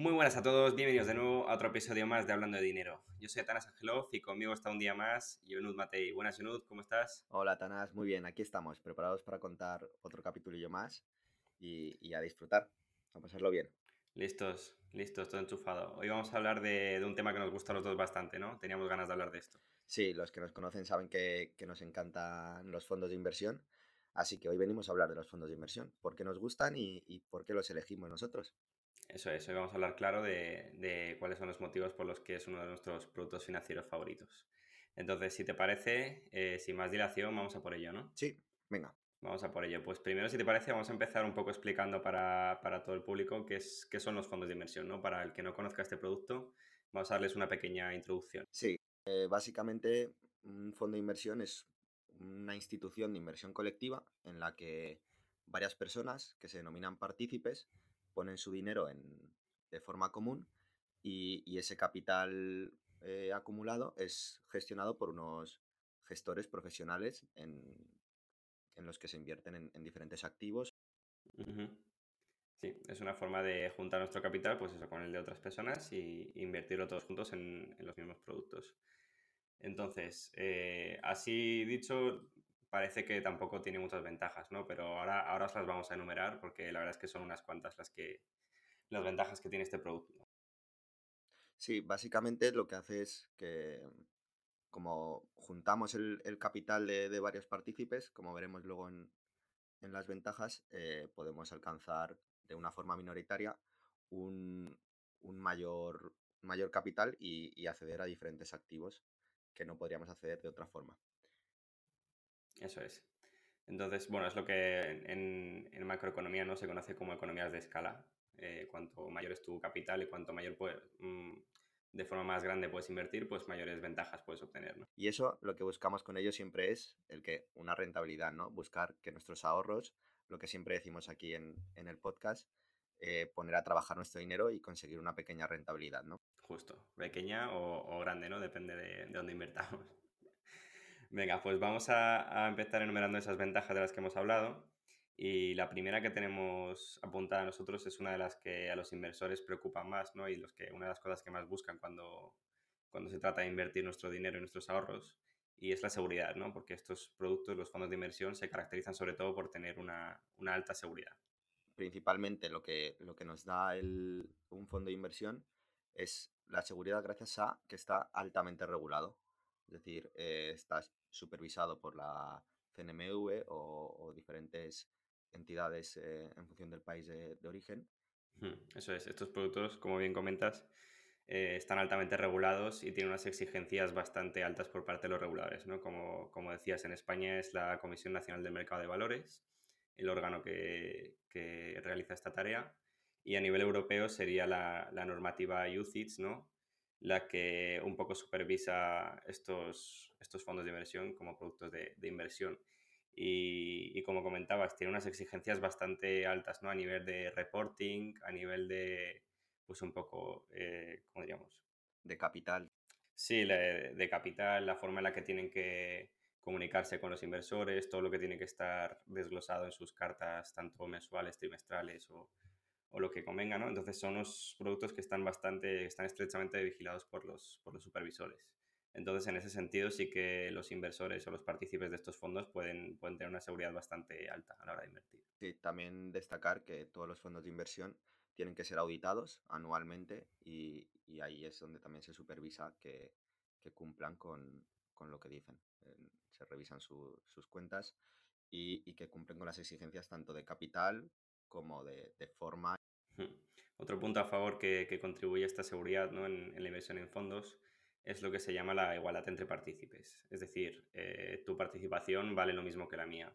Muy buenas a todos, bienvenidos de nuevo a otro episodio más de Hablando de Dinero. Yo soy Tanas Angelov y conmigo está un día más Yonud Matei. Buenas Yonud, ¿cómo estás? Hola Tanas, muy bien, aquí estamos, preparados para contar otro capítulo más y, y, a disfrutar, a pasarlo bien. Listos, listos, todo enchufado. Hoy vamos a hablar de, de, un tema que nos gusta a los dos bastante, ¿no? Teníamos ganas de hablar de esto. Sí, los que nos conocen saben que, que nos encantan los fondos de inversión, así que hoy venimos a hablar de los fondos de inversión, por qué nos gustan y, y por qué los elegimos nosotros. Eso es, hoy vamos a hablar claro de, de, cuáles son los motivos por los que es uno de nuestros productos financieros favoritos. Entonces, si te parece, eh, sin más dilación, vamos a por ello, ¿no? Sí, venga. Vamos a por ello. Pues primero, si te parece, vamos a empezar un poco explicando para, para todo el público qué, es, qué son los fondos de inversión, ¿no? Para el que no conozca este producto, vamos a darles una pequeña introducción. Sí, eh, básicamente un fondo de inversión es una institución de inversión colectiva en la que varias personas que se denominan partícipes ponen su dinero en, de forma común y, ese capital eh, acumulado es gestionado por unos gestores profesionales en, en los que se invierten en, en diferentes activos. Sí, es una forma de juntar nuestro capital, pues eso, con el de otras personas y invertirlo todos juntos en, en los mismos productos. Entonces, eh, así dicho, parece que tampoco tiene muchas ventajas, ¿no? Pero ahora, ahora os las vamos a enumerar porque la verdad es que son unas cuantas las que las ventajas que tiene este producto. Sí, básicamente lo que hace es que como juntamos el, el capital de, de, varios partícipes, como veremos luego en, en las ventajas, eh, podemos alcanzar de una forma minoritaria un, un mayor, mayor capital y, y acceder a diferentes activos que no podríamos acceder de otra forma. Eso es. Entonces, bueno, es lo que en, en macroeconomía no se conoce como economías de escala. Eh, cuanto mayor es tu capital y cuanto mayor puedes, mmm, de forma más grande puedes invertir, pues mayores ventajas puedes obtener. ¿no? Y eso lo que buscamos con ello siempre es el que una rentabilidad, ¿no? Buscar que nuestros ahorros, lo que siempre decimos aquí en, en el podcast, eh, poner a trabajar nuestro dinero y conseguir una pequeña rentabilidad, ¿no? Justo, pequeña o, o grande, ¿no? Depende de, de dónde invertamos. Venga, pues vamos a, a, empezar enumerando esas ventajas de las que hemos hablado. Y la primera que tenemos apuntada a nosotros es una de las que a los inversores preocupan más, ¿no? Y los que, una de las cosas que más buscan cuando, cuando se trata de invertir nuestro dinero y nuestros ahorros, y es la seguridad, ¿no? Porque estos productos, los fondos de inversión, se caracterizan sobre todo por tener una, una alta seguridad. Principalmente lo que, lo que nos da el, un fondo de inversión es la seguridad gracias a que está altamente regulado. Es decir, eh, está supervisado por la CNMV o, o diferentes entidades eh, en función del país de, de, origen. Eso es, estos productos, como bien comentas, eh, están altamente regulados y tienen unas exigencias bastante altas por parte de los reguladores. ¿no? Como, como decías, en España es la Comisión Nacional del Mercado de Valores, el órgano que, que realiza esta tarea, y a nivel europeo sería la, la normativa UCITS, ¿no? La que un poco supervisa estos, estos fondos de inversión como productos de, de inversión. Y, y, como comentabas, tiene unas exigencias bastante altas, ¿no? A nivel de reporting, a nivel de, pues un poco, eh, ¿cómo diríamos? De capital. Sí, de, de capital, la forma en la que tienen que comunicarse con los inversores, todo lo que tiene que estar desglosado en sus cartas, tanto mensuales, trimestrales o, o lo que convenga, ¿no? Entonces son unos productos que están bastante, están estrechamente vigilados por los, por los supervisores. Entonces, en ese sentido, sí que los inversores o los partícipes de estos fondos pueden, pueden tener una seguridad bastante alta a la hora de invertir. Sí, también destacar que todos los fondos de inversión tienen que ser auditados anualmente y, y ahí es donde también se supervisa que, que cumplan con, con, lo que dicen. Se revisan su, sus cuentas y, y, que cumplen con las exigencias tanto de capital como de, de forma. Otro punto a favor que, contribuye a esta seguridad ¿no? en, en la inversión en fondos es lo que se llama la igualdad entre partícipes. Es decir, eh, tu participación vale lo mismo que la mía.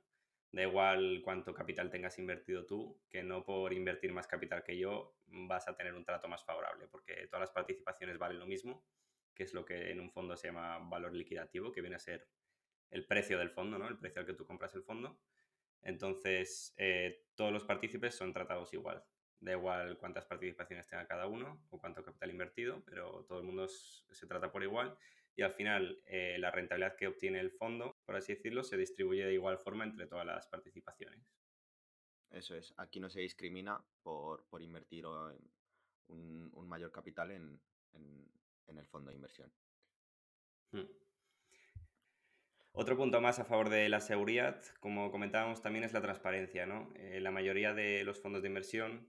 Da igual cuánto capital tengas invertido tú, que no por invertir más capital que yo vas a tener un trato más favorable, porque todas las participaciones valen lo mismo, que es lo que en un fondo se llama valor liquidativo, que viene a ser el precio del fondo, ¿no? el precio al que tú compras el fondo. Entonces, eh, todos los partícipes son tratados igual da igual cuántas participaciones tenga cada uno o cuánto capital invertido, pero todo el mundo se trata por igual y al final eh, la rentabilidad que obtiene el fondo, por así decirlo, se distribuye de igual forma entre todas las participaciones. Eso es, aquí no se discrimina por, por invertir un, mayor capital en, el fondo de inversión. Hmm. Otro punto más a favor de la seguridad, como comentábamos también, es la transparencia. ¿no? Eh, la mayoría de los fondos de inversión,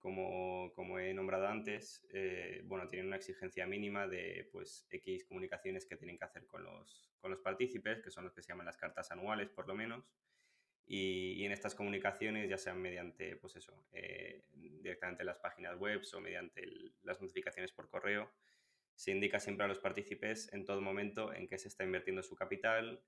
como, como he nombrado antes, eh, bueno, tienen una exigencia mínima de pues, X comunicaciones que tienen que hacer con los, con los partícipes, que son los que se llaman las cartas anuales, por lo menos. Y, en estas comunicaciones, ya sean mediante, pues eso, eh, directamente las páginas web o mediante las notificaciones por correo, se indica siempre a los partícipes en todo momento en qué se está invirtiendo su capital,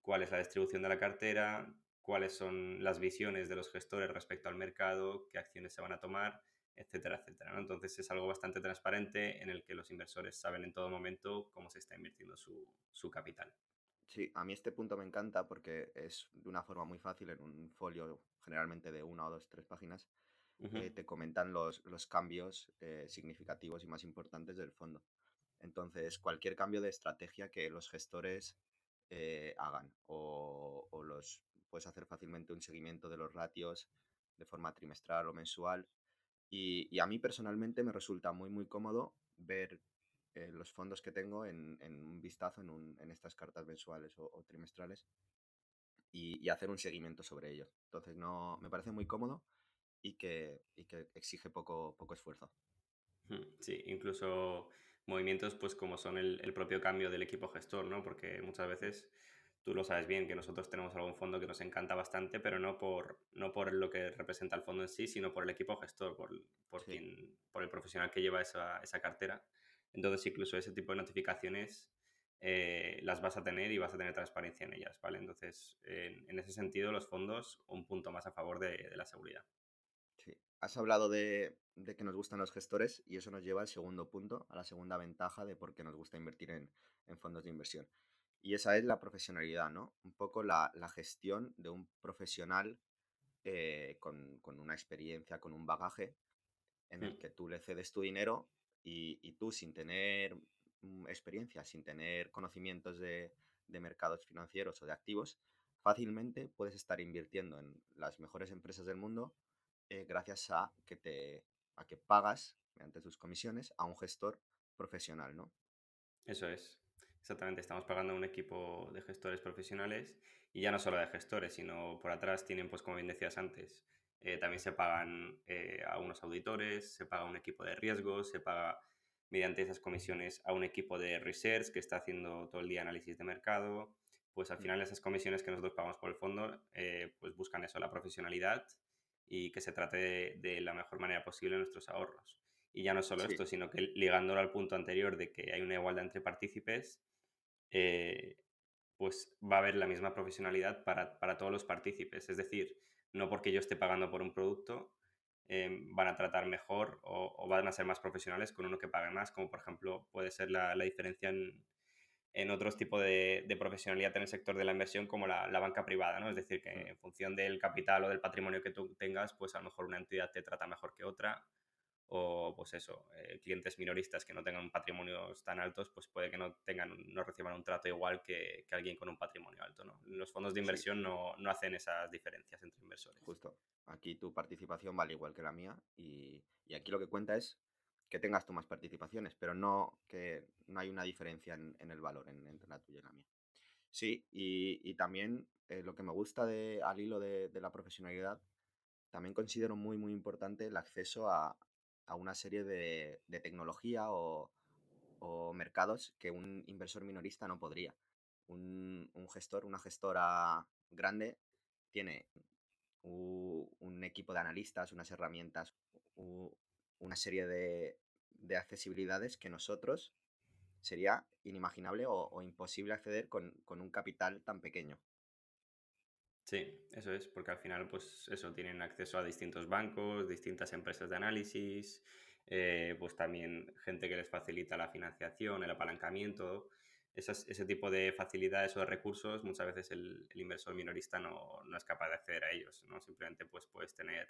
cuál es la distribución de la cartera, cuáles son las visiones de los gestores respecto al mercado, qué acciones se van a tomar, etcétera, etcétera. Entonces es algo bastante transparente en el que los inversores saben en todo momento cómo se está invirtiendo su, capital. Sí, a mí este punto me encanta porque es de una forma muy fácil en un folio generalmente de una o dos, tres páginas. Eh, te comentan los, cambios eh, significativos y más importantes del fondo. Entonces, cualquier cambio de estrategia que los gestores eh, hagan o, los puedes hacer fácilmente un seguimiento de los ratios de forma trimestral o mensual. Y, a mí personalmente me resulta muy, muy cómodo ver eh, los fondos que tengo en, un vistazo en, estas cartas mensuales o, trimestrales y, hacer un seguimiento sobre ello. Entonces, no, me parece muy cómodo y que, y que exige poco, poco esfuerzo. Hmm, sí, incluso movimientos pues como son el, propio cambio del equipo gestor, ¿no? Porque muchas veces tú lo sabes bien que nosotros tenemos algún fondo que nos encanta bastante, pero no por, no por lo que representa el fondo en sí, sino por el equipo gestor, por, por, por el profesional que lleva esa, esa, cartera. Entonces, incluso ese tipo de notificaciones eh, las vas a tener y vas a tener transparencia en ellas, ¿vale? Entonces, en, ese sentido, los fondos, un punto más a favor de, de la seguridad. Sí. Has hablado de, de que nos gustan los gestores y eso nos lleva al segundo punto, a la segunda ventaja de por qué nos gusta invertir en, fondos de inversión. Y esa es la profesionalidad, ¿no? Un poco la, gestión de un profesional eh, con, una experiencia, con un bagaje, en el mm. que tú le cedes tu dinero y, tú sin tener mm, experiencia, sin tener conocimientos de, de mercados financieros o de activos, fácilmente puedes estar invirtiendo en las mejores empresas del mundo eh, gracias a que te a que pagas, mediante tus comisiones, a un gestor profesional, ¿no? Eso es. Exactamente, estamos pagando a un equipo de gestores profesionales y ya no solo de gestores, sino por atrás tienen, pues como bien decías antes, eh, también se pagan eh, a unos auditores, se paga un equipo de riesgos, se paga mediante esas comisiones a un equipo de research que está haciendo todo el día análisis de mercado. Pues al mm. final esas comisiones que nosotros pagamos por el fondo, eh, pues buscan eso, la profesionalidad y que se trate de, la mejor manera posible nuestros ahorros. Y ya no solo esto, sino que ligándolo al punto anterior de que hay una igualdad entre partícipes, eh, pues va a haber la misma profesionalidad para, todos los partícipes. Es decir, no porque yo esté pagando por un producto, em, van a tratar mejor o, van a ser más profesionales con uno que pague más, como por ejemplo puede ser la diferencia en, en otros tipos de, profesionalidad en el sector de la inversión como la, banca privada, ¿no? Es decir, que en función del capital o del patrimonio que tú tengas, pues a lo mejor una entidad te trata mejor que otra o pues eso, eh, clientes minoristas que no tengan patrimonios tan altos, pues puede que no tengan, no reciban un trato igual que, alguien con un patrimonio alto, ¿no? Los fondos de inversión no, no, hacen esas diferencias entre inversores. Justo. Aquí tu participación vale igual que la mía y, y aquí lo que cuenta es que tengas tú más participaciones, pero no que no hay una diferencia en, el valor entre la tuya y la mía. Sí, y, también eh, lo que me gusta de, al hilo de, la profesionalidad, también considero muy, muy importante el acceso a, una serie de, tecnología o, mercados que un inversor minorista no podría. Un, gestor, una gestora grande tiene un, equipo de analistas, unas herramientas, una serie de, accesibilidades que nosotros sería inimaginable o, imposible acceder con, un capital tan pequeño. Sí, eso es, porque al final, pues eso, tienen acceso a distintos bancos, distintas empresas de análisis, eh, pues también gente que les facilita la financiación, el apalancamiento. ese tipo de facilidades o de recursos, muchas veces el, inversor minorista no, no, es capaz de acceder a ellos, ¿no? Simplemente pues puedes tener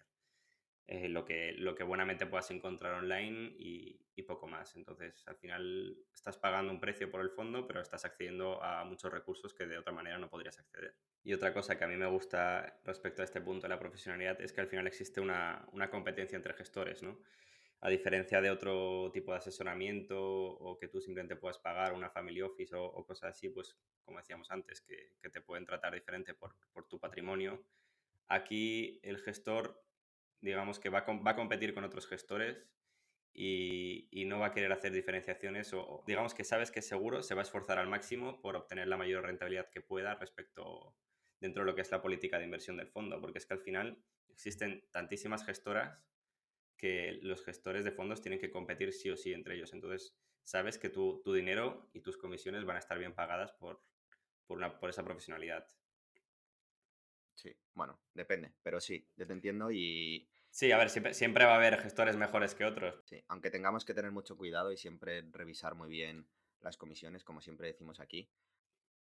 eh, lo, que, lo que buenamente puedas encontrar online y, poco más. Entonces, al final estás pagando un precio por el fondo, pero estás accediendo a muchos recursos que de otra manera no podrías acceder. Y otra cosa que a mí me gusta respecto a este punto de la profesionalidad es que al final existe una, competencia entre gestores, ¿no? A diferencia de otro tipo de asesoramiento o que tú simplemente puedas pagar una family office o, cosas así, pues como decíamos antes, que, te pueden tratar diferente por, tu patrimonio. Aquí el gestor, digamos que va va a competir con otros gestores y, no va a querer hacer diferenciaciones o, digamos que sabes que seguro se va a esforzar al máximo por obtener la mayor rentabilidad que pueda respecto dentro de lo que es la política de inversión del fondo, porque es que al final existen tantísimas gestoras que los gestores de fondos tienen que competir sí o sí entre ellos. Entonces, sabes que tu, tu dinero y tus comisiones van a estar bien pagadas por, por, una, por esa profesionalidad. Sí, bueno, depende, pero sí, yo te entiendo y... Sí, a ver, siempre, siempre va a haber gestores mejores que otros. Sí, aunque tengamos que tener mucho cuidado y siempre revisar muy bien las comisiones, como siempre decimos aquí.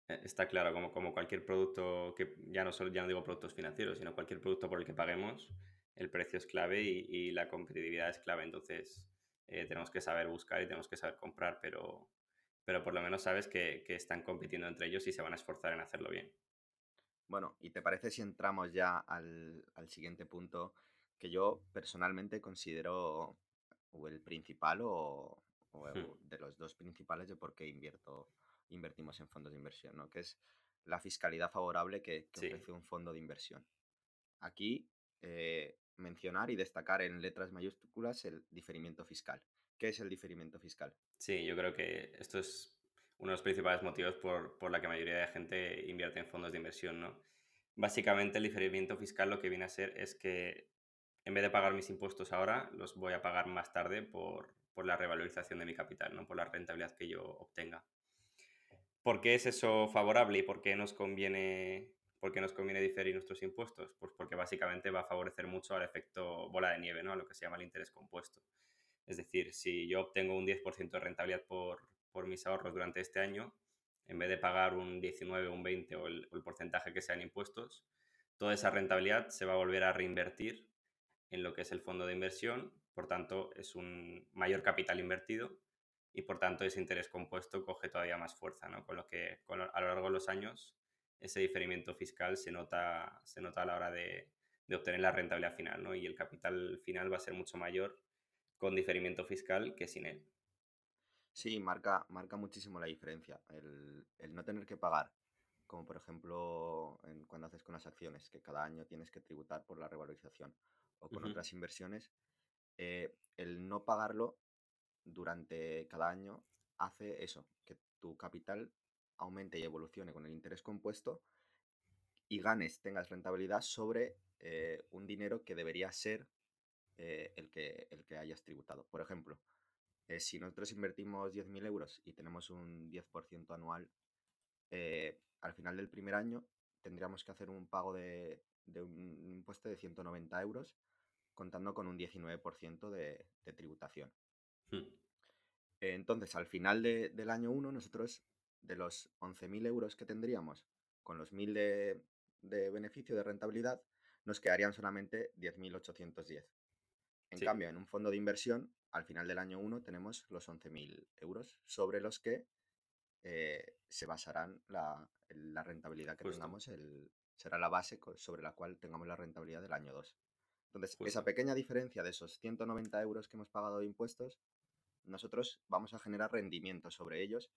E, está claro, como, como cualquier producto que ya no solo ya no digo productos financieros, sino cualquier producto por el que paguemos, el precio es clave y, la competitividad es clave. Entonces, eh, tenemos que saber buscar y tenemos que saber comprar, pero, pero por lo menos sabes que, están compitiendo entre ellos y se van a esforzar en hacerlo bien. Bueno, ¿y te parece si entramos ya al, siguiente punto que yo personalmente considero el principal o, hmm. de los dos principales de por qué invierto, invertimos en fondos de inversión, ¿no? que es la fiscalidad favorable que, ofrece un fondo de inversión. Aquí eh, mencionar y destacar en letras mayúsculas el diferimiento fiscal. ¿Qué es el diferimiento fiscal? Sí, yo creo que esto es uno de los principales motivos por, por la que la mayoría de gente invierte en fondos de inversión, ¿no? Básicamente el diferimiento fiscal lo que viene a ser es que en vez de pagar mis impuestos ahora, los voy a pagar más tarde por, por la revalorización de mi capital, ¿no? por la rentabilidad que yo obtenga. ¿Por qué es eso favorable y por qué nos conviene ¿por qué nos conviene diferir nuestros impuestos? Pues porque básicamente va a favorecer mucho al efecto bola de nieve, ¿no? A lo que se llama el interés compuesto. Es decir, si yo obtengo un 10% de rentabilidad por, mis ahorros durante este año, en vez de pagar un 19, un 20 o el, porcentaje que sean impuestos, toda esa rentabilidad se va a volver a reinvertir en lo que es el fondo de inversión, por tanto es un mayor capital invertido y por tanto ese interés compuesto coge todavía más fuerza, ¿no? Con lo que a lo largo de los años ese diferimiento fiscal se nota, se nota a la hora de, obtener la rentabilidad final, ¿no? Y el capital final va a ser mucho mayor con diferimiento fiscal que sin él. Sí, marca, marca muchísimo la diferencia. El, no tener que pagar, como por ejemplo cuando haces con las acciones, que cada año tienes que tributar por la revalorización, o con otras inversiones, eh, el no pagarlo durante cada año hace eso, que tu capital aumente y evolucione con el interés compuesto y ganes, tengas rentabilidad sobre eh, un dinero que debería ser eh, el, que, el que hayas tributado. Por ejemplo, eh, si nosotros invertimos 10.000 euros y tenemos un 10% anual, al final del primer año tendríamos que hacer un pago de, un impuesto de 190 euros contando con un 19% de, tributación. Hmm. Entonces, al final del año 1, nosotros de los 11.000 euros que tendríamos con los 1.000 de, de beneficio de rentabilidad, nos quedarían solamente 10.810. En cambio, en un fondo de inversión, al final del año 1 tenemos los 11.000 euros sobre los que eh, se basarán la, la rentabilidad que tengamos, el, será la base sobre la cual tengamos la rentabilidad del año 2. Entonces, esa pequeña diferencia de esos 190 euros que hemos pagado de impuestos, nosotros vamos a generar rendimientos sobre ellos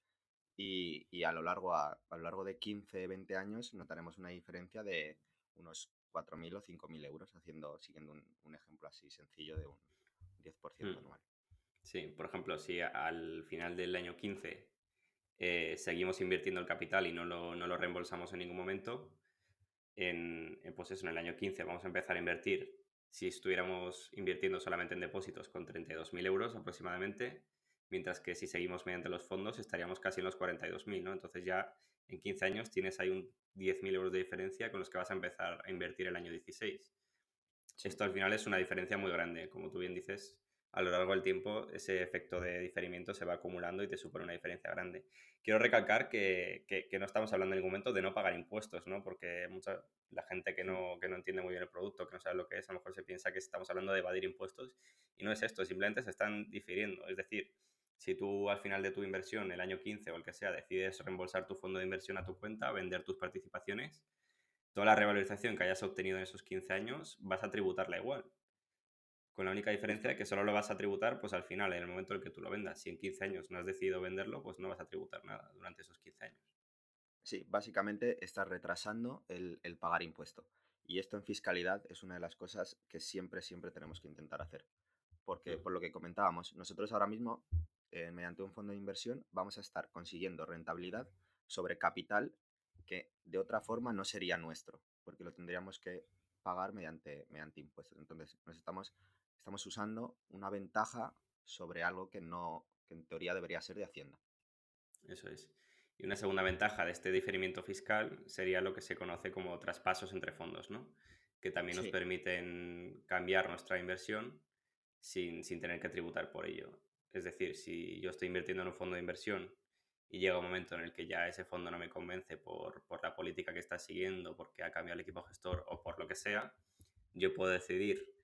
y, a, lo largo, a, lo largo de 15, 20 años notaremos una diferencia de unos 4.000 o 5.000 euros, haciendo, siguiendo un, ejemplo así sencillo de un 10% mm. anual. Sí, por ejemplo, si al final del año 15 eh, seguimos invirtiendo el capital y no lo, no lo reembolsamos en ningún momento, en, pues eso, en el año 15 vamos a empezar a invertir, si estuviéramos invirtiendo solamente en depósitos, con 32.000 euros aproximadamente, mientras que si seguimos mediante los fondos estaríamos casi en los 42.000, ¿no? Entonces ya en 15 años tienes ahí un 10.000 euros de diferencia con los que vas a empezar a invertir el año 16. Esto al final es una diferencia muy grande, como tú bien dices, a lo largo del tiempo ese efecto de diferimiento se va acumulando y te supone una diferencia grande. Quiero recalcar que, que, no estamos hablando en ningún momento de no pagar impuestos, ¿no? porque mucha, la gente que no, que no entiende muy bien el producto, que no sabe lo que es, a lo mejor se piensa que estamos hablando de evadir impuestos y no es esto, simplemente se están difiriendo. Es decir, si tú al final de tu inversión, el año 15 o el que sea, decides reembolsar tu fondo de inversión a tu cuenta, vender tus participaciones, toda la revalorización que hayas obtenido en esos 15 años vas a tributarla igual. Con la única diferencia de que solo lo vas a tributar pues al final, en el momento en el que tú lo vendas. Si en 15 años no has decidido venderlo, pues no vas a tributar nada durante esos 15 años. Sí, básicamente estás retrasando el, el pagar impuesto. Y esto en fiscalidad es una de las cosas que siempre, siempre tenemos que intentar hacer. Porque, por lo que comentábamos, nosotros ahora mismo, eh, mediante un fondo de inversión, vamos a estar consiguiendo rentabilidad sobre capital que de otra forma no sería nuestro, porque lo tendríamos que pagar mediante, mediante impuestos. Entonces, nos estamos, estamos usando una ventaja sobre algo que no, que en teoría debería ser de Hacienda. Eso es. Y una segunda ventaja de este diferimiento fiscal sería lo que se conoce como traspasos entre fondos, ¿no? Que también nos Sí, permiten cambiar nuestra inversión sin, sin tener que tributar por ello. Es decir, si yo estoy invirtiendo en un fondo de inversión y llega un momento en el que ya ese fondo no me convence por, por la política que está siguiendo, porque ha cambiado el equipo gestor o por lo que sea, yo puedo decidir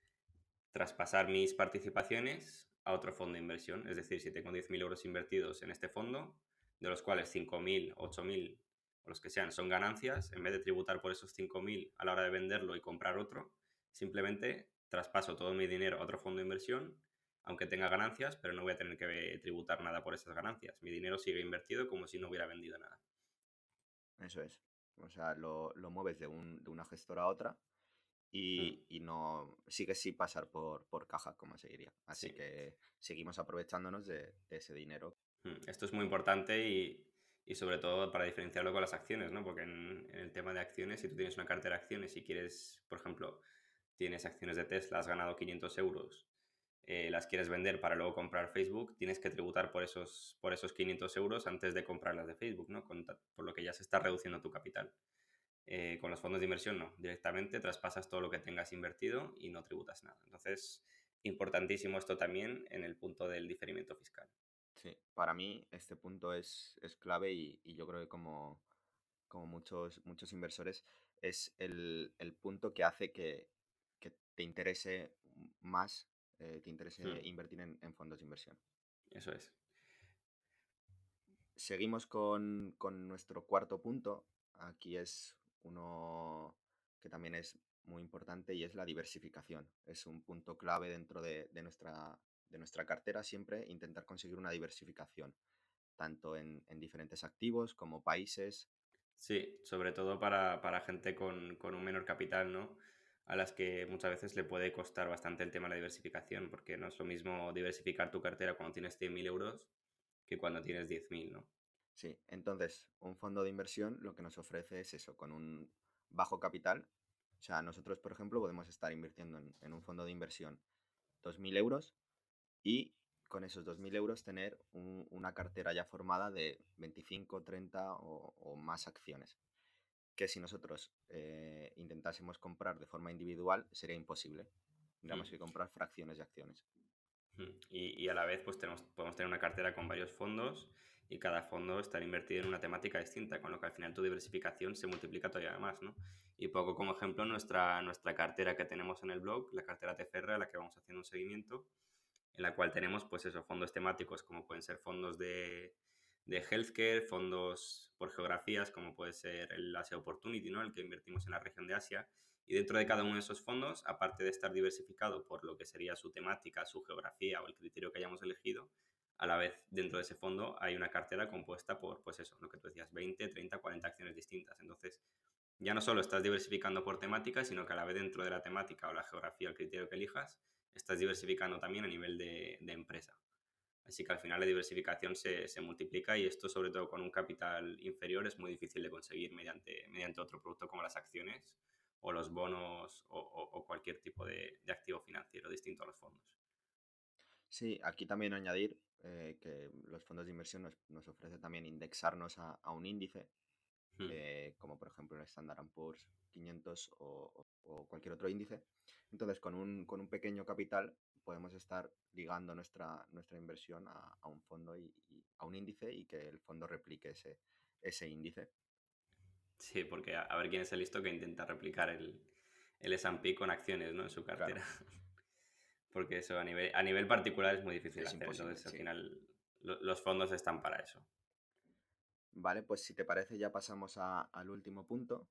traspasar mis participaciones a otro fondo de inversión. Es decir, si tengo 10.000 euros invertidos en este fondo, de los cuales 5.000, 8.000 o los que sean son ganancias, en vez de tributar por esos 5.000 a la hora de venderlo y comprar otro, simplemente traspaso todo mi dinero a otro fondo de inversión, aunque tenga ganancias, pero no voy a tener que tributar nada por esas ganancias. Mi dinero sigue invertido como si no hubiera vendido nada. eso es. O sea, lo, lo mueves de, un, de una gestora a otra y, y no sigues sin pasar por, por caja, como se diría. Así sí. que seguimos aprovechándonos de, de ese dinero. Mm, Esto es muy importante y, y sobre todo para diferenciarlo con las acciones, ¿no? Porque en, en el tema de acciones, si tú tienes una cartera de acciones y quieres, por ejemplo, tienes acciones de Tesla, has ganado 500 euros, eh, las quieres vender para luego comprar Facebook, tienes que tributar por esos, por esos 500 euros antes de comprarlas de Facebook, ¿no? Con por lo que ya se está reduciendo tu capital. Eh, con los fondos de inversión no, directamente traspasas todo lo que tengas invertido y no tributas nada. Entonces, importantísimo esto también en el punto del diferimiento fiscal. Sí, para mí este punto es, es clave y, y yo creo que como, como muchos, muchos inversores es el, el punto que hace que, que te interese más, eh, te interese Mm, invertir en, en fondos de inversión. Eso es. Seguimos con, con nuestro cuarto punto. Aquí es uno que también es muy importante y es la diversificación. Es un punto clave dentro de, de nuestra, de nuestra cartera siempre intentar conseguir una diversificación, tanto en, en diferentes activos como países. Sí, sobre todo para, para gente con, con un menor capital, ¿no? A las que muchas veces le puede costar bastante el tema de la diversificación, porque no es lo mismo diversificar tu cartera cuando tienes 100.000 euros que cuando tienes 10.000, ¿no? Sí, entonces un fondo de inversión lo que nos ofrece es eso, con un bajo capital. O sea, nosotros, por ejemplo, podemos estar invirtiendo en, en un fondo de inversión 2.000 euros y con esos 2.000 euros tener un- una cartera ya formada de 25, 30 o, o más acciones, que si nosotros eh, intentásemos comprar de forma individual sería imposible. Mm, Tendríamos que comprar fracciones de acciones. mm. Y, y a la vez, pues tenemos, podemos tener una cartera con varios fondos y cada fondo estar invertido en una temática distinta, con lo que al final tu diversificación se multiplica todavía más, ¿no? Y poco como ejemplo, nuestra, nuestra cartera que tenemos en el blog, la cartera TFR, a la que vamos haciendo un seguimiento, en la cual tenemos pues esos fondos temáticos como pueden ser fondos de, de healthcare, fondos por geografías como puede ser el Asia Opportunity, ¿no? el que invertimos en la región de Asia. Y dentro de cada uno de esos fondos, aparte de estar diversificado por lo que sería su temática, su geografía o el criterio que hayamos elegido, a la vez dentro de ese fondo hay una cartera compuesta por, pues eso, lo que tú decías, 20, 30, 40 acciones distintas. Entonces, ya no solo estás diversificando por temática, sino que a la vez dentro de la temática o la geografía, el criterio que elijas, estás diversificando también a nivel de, empresa. Así que al final la diversificación se, se, multiplica y esto sobre todo con un capital inferior es muy difícil de conseguir mediante, mediante otro producto como las acciones o los bonos o, cualquier tipo de, activo financiero distinto a los fondos. Sí, aquí también añadir eh, que los fondos de inversión nos, nos ofrecen también indexarnos a, a un índice, Hmm. eh, como por ejemplo el Standard Poor's 500 o, o, cualquier otro índice. Entonces, con un, con un pequeño capital podemos estar ligando nuestra, nuestra inversión a, a un fondo y, y, a un índice y que el fondo replique ese, ese índice. Sí, porque a, a, ver quién es el listo que intenta replicar el, el S&P con acciones ¿no? en su cartera. Claro. Porque eso a nivel, a nivel particular es muy difícil es hacer. Entonces, sí. al final, lo, los fondos están para eso. Vale, pues si te parece ya pasamos a, al último punto,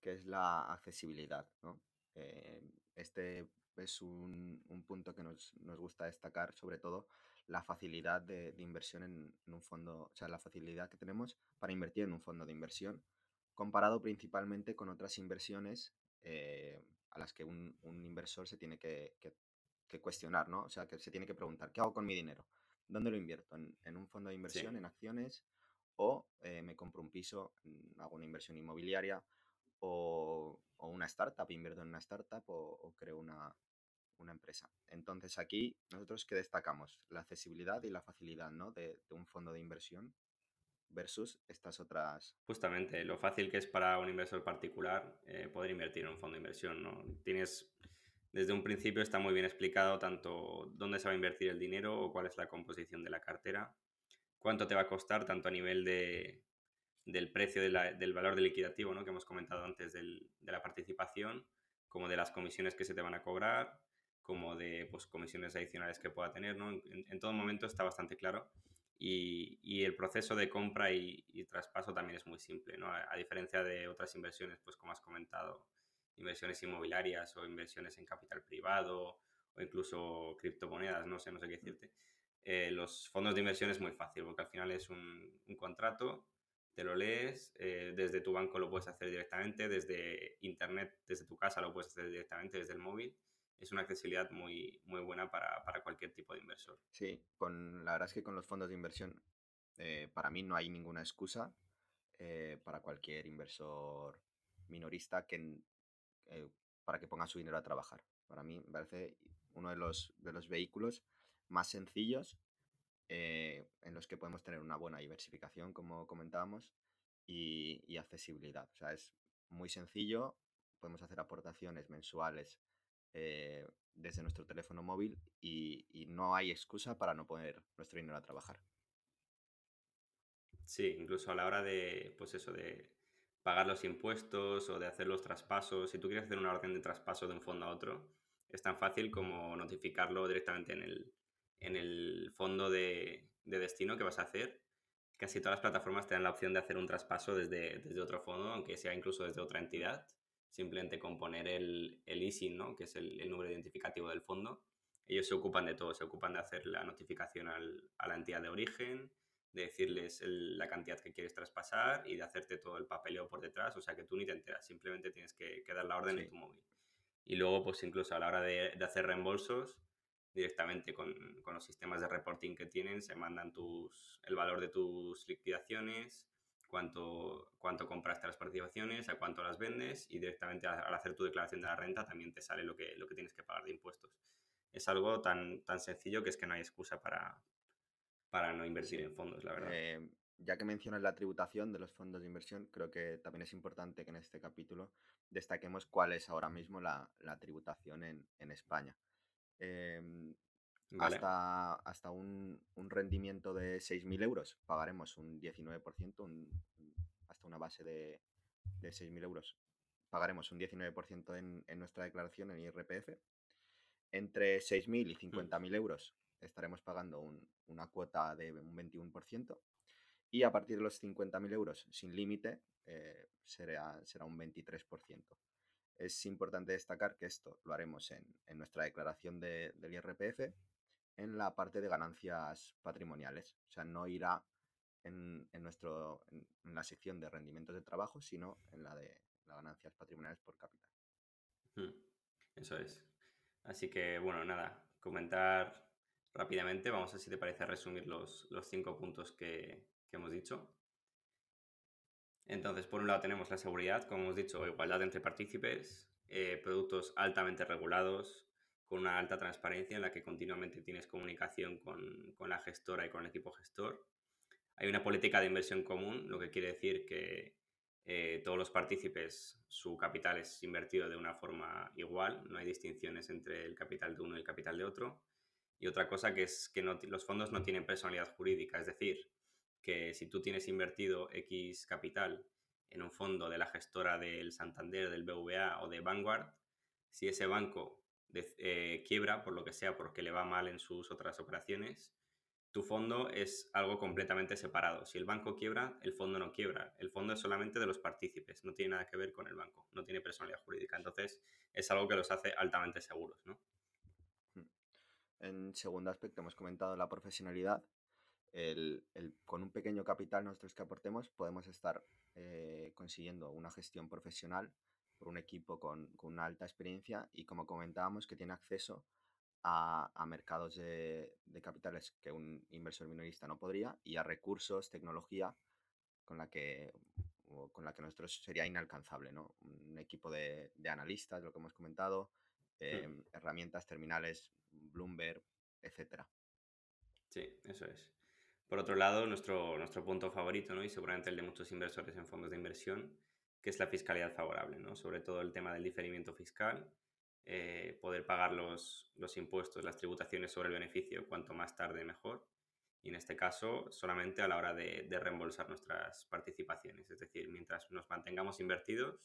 que es la accesibilidad. ¿no? Eh, este es un, punto que nos, gusta destacar, sobre todo la facilidad de, inversión en, un fondo, o sea, la facilidad que tenemos para invertir en un fondo de inversión, comparado principalmente con otras inversiones eh, a las que un, inversor se tiene que, cuestionar, ¿no? O sea, que se tiene que preguntar, ¿qué hago con mi dinero? ¿Dónde lo invierto? ¿En, un fondo de inversión, en acciones? ¿O eh, me compro un piso, mm, hago una inversión inmobiliaria? O, una startup, invierto en una startup o, creo una, empresa. Entonces aquí nosotros que destacamos la accesibilidad y la facilidad ¿no? de, un fondo de inversión versus estas otras. Justamente, lo fácil que es para un inversor particular eh, poder invertir en un fondo de inversión. ¿no? Tienes, desde un principio está muy bien explicado tanto dónde se va a invertir el dinero o cuál es la composición de la cartera, cuánto te va a costar tanto a nivel de, del precio del valor del liquidativo ¿no? que hemos comentado antes del, de la participación, como de las comisiones que se te van a cobrar, como de pues, comisiones adicionales que pueda tener. ¿no? En, todo momento está bastante claro y, el proceso de compra y, traspaso también es muy simple, ¿no? A, diferencia de otras inversiones, pues como has comentado, inversiones inmobiliarias o inversiones en capital privado o incluso criptomonedas, no sé, no sé qué decirte. Eh, los fondos de inversión es muy fácil porque al final es un, contrato, te lo lees, eh, desde tu banco lo puedes hacer directamente, desde internet, desde tu casa lo puedes hacer directamente desde el móvil es una accesibilidad muy, muy buena para, cualquier tipo de inversor. Sí, con, la verdad es que con los fondos de inversión, eh, para mí no hay ninguna excusa eh, para cualquier inversor minorista que, eh, para que ponga su dinero a trabajar. Para mí me parece uno de los, de los vehículos más sencillos en los que podemos tener una buena diversificación, como comentábamos, y, y accesibilidad. O sea, es muy sencillo, podemos hacer aportaciones mensuales eh, desde nuestro teléfono móvil y, no hay excusa para no poner nuestro dinero a trabajar. Sí, incluso a la hora de, pues eso, de pagar los impuestos o de hacer los traspasos, si tú quieres hacer una orden de traspaso de un fondo a otro, es tan fácil como notificarlo directamente en el, en el fondo de, de destino que vas a hacer. Casi todas las plataformas te dan la opción de hacer un traspaso desde, desde otro fondo, aunque sea incluso desde otra entidad simplemente con poner el, el ISIN, ¿no? que es el, número identificativo del fondo. Ellos se ocupan de todo, se ocupan de hacer la notificación a la entidad de origen, de decirles la cantidad que quieres traspasar y de hacerte todo el papeleo por detrás, o sea que tú ni te enteras, simplemente tienes que, dar la orden en tu móvil. Y luego, pues incluso a la hora de, hacer reembolsos, directamente con, con, los sistemas de reporting que tienen, se mandan tus, el valor de tus liquidaciones, cuánto, cuánto compraste las participaciones, a cuánto las vendes y directamente al hacer tu declaración de la renta también te sale lo que, lo que tienes que pagar de impuestos. Es algo tan, tan sencillo que es que no hay excusa para, para no invertir en fondos, la verdad. Eh, ya que mencionas la tributación de los fondos de inversión, creo que también es importante que en este capítulo destaquemos cuál es ahora mismo la, la tributación en, en España. Eh, hasta, hasta un, rendimiento de 6.000 euros pagaremos un 19%, hasta una base de, de 6.000 euros pagaremos un 19% en, en, nuestra declaración en IRPF. Entre 6.000 y 50.000 mm. euros estaremos pagando una cuota de un 21%. Y a partir de los 50.000 euros sin límite eh, será, será un 23%. Es importante destacar que esto lo haremos en, en nuestra declaración de, del IRPF en la parte de ganancias patrimoniales. O sea, no irá en, nuestro, en, la sección de rendimientos de trabajo, sino en la de las ganancias patrimoniales por capital. Eso es. Así que, bueno, nada, comentar rápidamente. Vamos a ver si te parece resumir los, cinco puntos que, que hemos dicho. Entonces, por un lado tenemos la seguridad, como hemos dicho, igualdad entre partícipes, eh, productos altamente regulados, con una alta transparencia en la que continuamente tienes comunicación con, con, la gestora y con el equipo gestor. Hay una política de inversión común, lo que quiere decir que eh, todos los partícipes, su capital es invertido de una forma igual, no hay distinciones entre el capital de uno y el capital de otro. Y otra cosa que es que los fondos no tienen personalidad jurídica, es decir, que si tú tienes invertido X capital en un fondo de la gestora del Santander, del BVA o de Vanguard, si ese banco de, eh, quiebra por lo que sea, porque le va mal en sus otras operaciones, tu fondo es algo completamente separado. Si el banco quiebra, el fondo no quiebra. El fondo es solamente de los partícipes, no tiene nada que ver con el banco, no tiene personalidad jurídica. Entonces, es algo que los hace altamente seguros, ¿no? En segundo aspecto, hemos comentado la profesionalidad. con un pequeño capital nosotros que aportemos podemos estar eh, consiguiendo una gestión profesional por un equipo con, con, una alta experiencia y como comentábamos que tiene acceso a, mercados de, capitales que un inversor minorista no podría y a recursos, tecnología con la que, con la que nosotros sería inalcanzable, ¿no? Un equipo de, analistas, lo que hemos comentado, em, herramientas terminales, Bloomberg, etcétera. Sí, eso es. Por otro lado, nuestro, nuestro punto favorito, ¿no? y seguramente el de muchos inversores en fondos de inversión, que es la fiscalidad favorable, ¿no? sobre todo el tema del diferimiento fiscal eh, poder pagar los, los, impuestos, las tributaciones sobre el beneficio cuanto más tarde mejor. Y en este caso, solamente a la hora de, de reembolsar nuestras participaciones. Es decir, mientras nos mantengamos invertidos,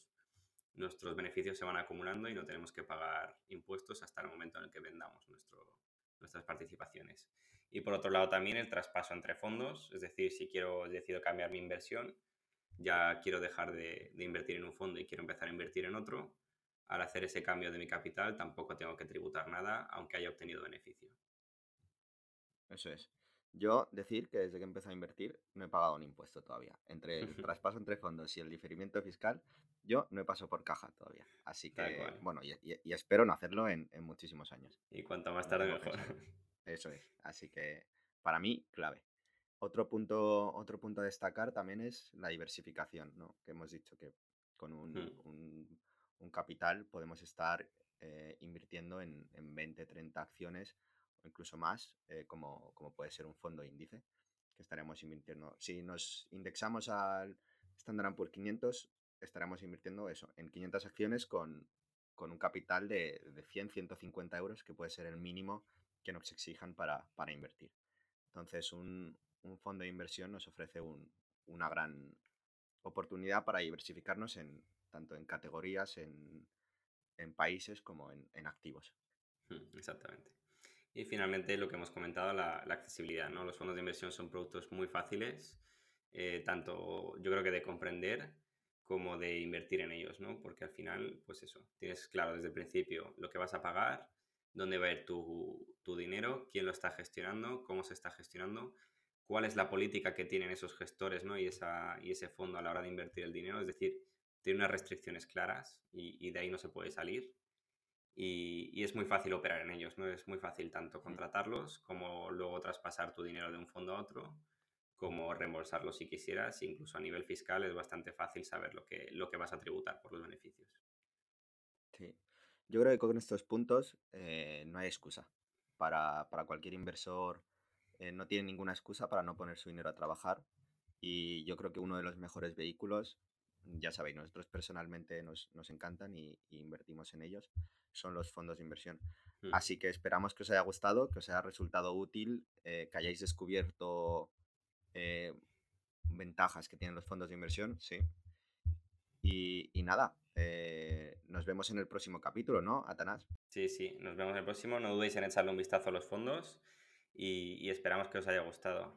nuestros beneficios se van acumulando y no tenemos que pagar impuestos hasta el momento en el que vendamos nuestro, nuestras participaciones. Y por otro lado también el traspaso entre fondos, es decir, si quiero decido cambiar mi inversión, ya quiero dejar de, de, invertir en un fondo y quiero empezar a invertir en otro, al hacer ese cambio de mi capital tampoco tengo que tributar nada, aunque haya obtenido beneficio. Eso es. Yo decir que desde que empecé a invertir no he pagado un impuesto todavía. Entre el traspaso entre fondos y el diferimiento fiscal, yo no he pasado por caja todavía. Así que, bueno, y, espero no hacerlo en, muchísimos años. Y cuanto más tarde mejor. Eso es. Así que, para mí, clave. Otro punto, otro punto a destacar también es la diversificación, ¿no? Que hemos dicho que con un hmm un capital podemos estar eh, invirtiendo en, en, 20, 30 acciones incluso más, eh, como, como, puede ser un fondo índice, que estaremos invirtiendo. Si nos indexamos al Standard Poor's 500, estaremos invirtiendo eso, en 500 acciones con, con un capital de, de, 100, 150 euros, que puede ser el mínimo que nos exijan para, para invertir. Entonces, un, un, fondo de inversión nos ofrece un, una gran oportunidad para diversificarnos en, tanto en categorías, en, países como en, activos. Hmm, exactamente. Y finalmente lo que hemos comentado, la, accesibilidad. ¿no? Los fondos de inversión son productos muy fáciles, eh, tanto yo creo que de comprender como de invertir en ellos, ¿no? Porque al final, pues eso, tienes claro desde el principio lo que vas a pagar, dónde va a ir tu, tu dinero, quién lo está gestionando, cómo se está gestionando, cuál es la política que tienen esos gestores ¿no? y, esa, y ese fondo a la hora de invertir el dinero. Es decir, tiene unas restricciones claras y, de ahí no se puede salir. Y, es muy fácil operar en ellos, ¿no? Es muy fácil tanto contratarlos como luego traspasar tu dinero de un fondo a otro, como reembolsarlo si quisieras, incluso a nivel fiscal es bastante fácil saber lo que, lo que vas a tributar por los beneficios. Sí, yo creo que con estos puntos eh, no hay excusa. Para, cualquier inversor eh, no tiene ninguna excusa para no poner su dinero a trabajar y yo creo que uno de los mejores vehículos ya sabéis, nosotros personalmente nos, encantan y, invertimos en ellos, son los fondos de inversión. Mm. Así que esperamos que os haya gustado, que os haya resultado útil, eh, que hayáis descubierto eh, ventajas que tienen los fondos de inversión, sí. Y, nada, eh, nos vemos en el próximo capítulo, ¿no, Atanás? Sí, sí, nos vemos en el próximo. No dudéis en echarle un vistazo a los fondos y esperamos que os haya gustado.